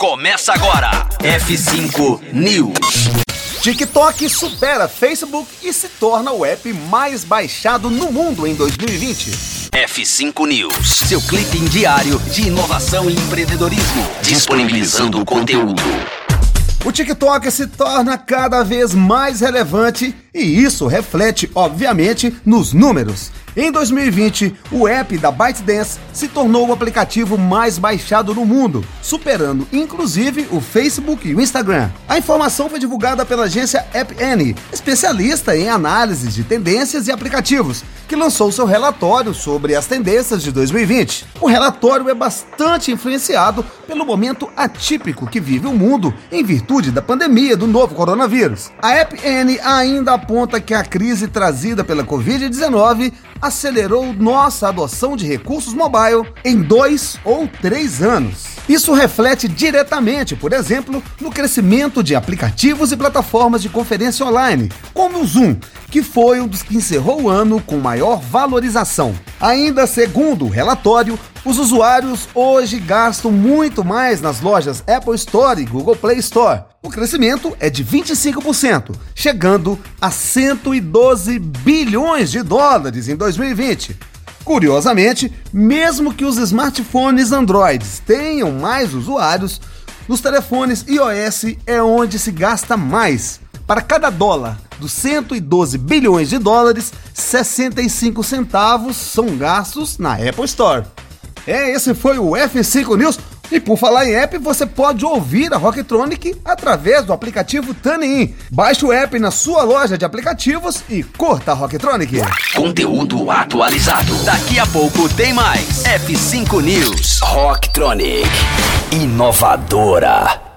Começa agora. F5 News. TikTok supera Facebook e se torna o app mais baixado no mundo em 2020. F5 News. Seu clipe diário de inovação e empreendedorismo. Disponibilizando o conteúdo. O TikTok se torna cada vez mais relevante e isso reflete, obviamente, nos números. Em 2020, o app da ByteDance se tornou o aplicativo mais baixado no mundo, superando inclusive o Facebook e o Instagram. A informação foi divulgada pela agência AppN, especialista em análise de tendências e aplicativos, que lançou seu relatório sobre as tendências de 2020. O relatório é bastante influenciado pelo momento atípico que vive o mundo em virtude da pandemia do novo coronavírus. A AppN ainda aponta que a crise trazida pela Covid-19 acelerou nossa adoção de recursos mobile em dois ou três anos. Isso reflete diretamente, por exemplo, no crescimento de aplicativos e plataformas de conferência online, como o Zoom, que foi um dos que encerrou o ano com maior valorização. Ainda segundo o relatório, os usuários hoje gastam muito mais nas lojas Apple Store e Google Play Store. O crescimento é de 25%, chegando a 112 bilhões de dólares em 2020. Curiosamente, mesmo que os smartphones Androids tenham mais usuários, nos telefones iOS é onde se gasta mais. Para cada dólar dos 112 bilhões de dólares, 65 centavos são gastos na Apple Store. É, esse foi o F5 News. E por falar em app, você pode ouvir a Rocktronic através do aplicativo TuneIn. Baixe o app na sua loja de aplicativos e curta a Rocktronic. Conteúdo atualizado. Daqui a pouco tem mais. F5 News. Rocktronic. Inovadora.